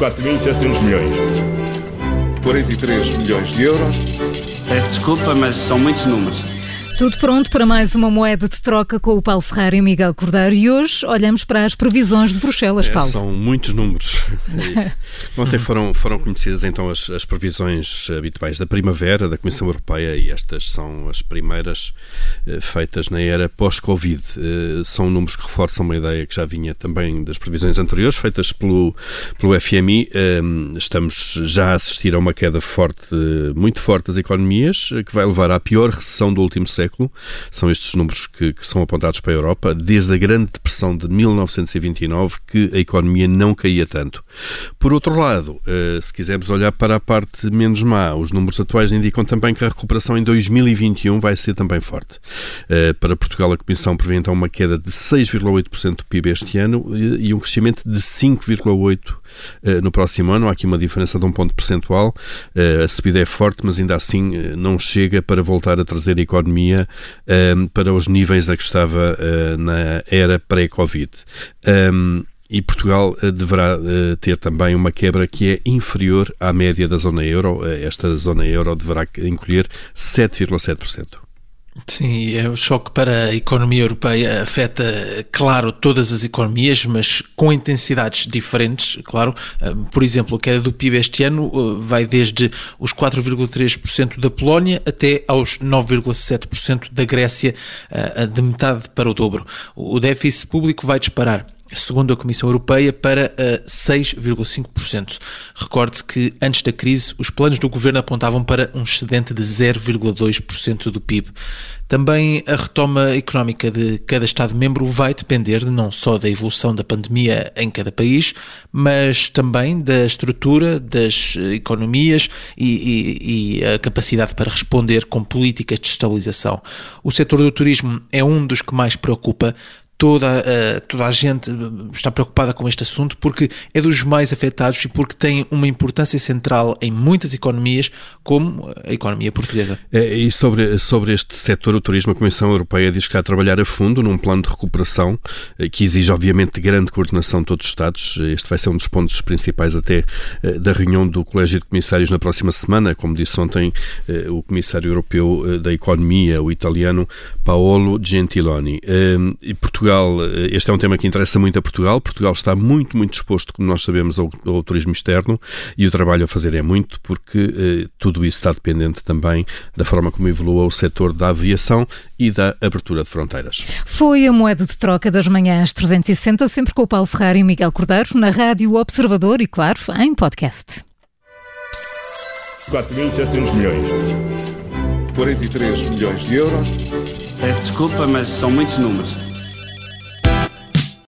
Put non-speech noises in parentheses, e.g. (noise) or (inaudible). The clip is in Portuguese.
4.700 milhões. 43 milhões de euros. Peço desculpa, mas são muitos números. Tudo pronto para mais uma moeda de troca com o Paulo Ferreira e o Miguel Cordeiro. E hoje olhamos para as previsões de Bruxelas, É, Paulo. são muitos números. E (laughs) Ontem foram, foram conhecidas então as, as previsões habituais da primavera da Comissão Europeia e estas são as primeiras eh, feitas na era pós-Covid. Eh, são números que reforçam uma ideia que já vinha também das previsões anteriores, feitas pelo, pelo FMI. Eh, estamos já a assistir a uma queda forte, muito forte das economias, eh, que vai levar à pior recessão do último século. São estes números que, que são apontados para a Europa, desde a Grande Depressão de 1929, que a economia não caía tanto. Por outro lado, eh, se quisermos olhar para a parte menos má, os números atuais indicam também que a recuperação em 2021 vai ser também forte. Eh, Para Portugal, a Comissão prevê então uma queda de 6,8% do PIB este ano e e um crescimento de 5,8% eh, no próximo ano. Há aqui uma diferença de um ponto percentual. Eh, A subida é forte, mas ainda assim eh, não chega para voltar a trazer a economia eh, para os níveis a que estava eh, na era pré-Covid. Um, e Portugal eh, deverá eh, ter também uma quebra que é inferior à média da zona euro. Esta zona euro deverá encolher 7,7%. Sim, é o choque para a economia europeia afeta, claro, todas as economias, mas com intensidades diferentes, claro. Por exemplo, a queda do PIB este ano eh, vai desde os 4,3% da Polónia até aos 9,7% da Grécia, eh, de metade para o dobro. O déficit público vai disparar segundo a Comissão Europeia, para eh, 6,5%. Recorde-se que, antes da crise, os planos do governo apontavam para um excedente de 0,2% do PIB. Também a retoma económica de cada Estado-membro vai depender não só da evolução da pandemia em cada país, mas também da estrutura das economias e, e- e a capacidade para responder com políticas de estabilização. O setor do turismo é um dos que mais preocupa toda, a- toda a gente está preocupada com este assunto porque é dos mais afetados e porque tem uma importância central em muitas economias, como a economia portuguesa. Eh, E sobre, sobre este setor, o turismo, a Comissão Europeia diz que está a trabalhar a fundo num plano de recuperação eh, que exige, obviamente, grande coordenação de todos os Estados. Este vai ser um dos pontos principais até eh, da reunião do Colégio de Comissários na próxima semana. Como disse ontem eh, o Comissário Europeu eh, da Economia, o italiano Paolo Gentiloni. Eh, E Portugal, eh, este é um tema que interessa muito a Portugal. Portugal está muito, muito disposto, como nós sabemos, ao, ao turismo externo e o trabalho a fazer é muito porque eh, tudo isso está dependente também da forma como evolua o setor da aviação e da abertura de fronteiras. Foi a moeda de troca das manhãs 360, sempre com o Paulo Ferreira e o Miguel Cordeiro, na Rádio Observador e, claro, em podcast. 4.700 milhões. 43 milhões de euros. Peço desculpa, mas são muitos números.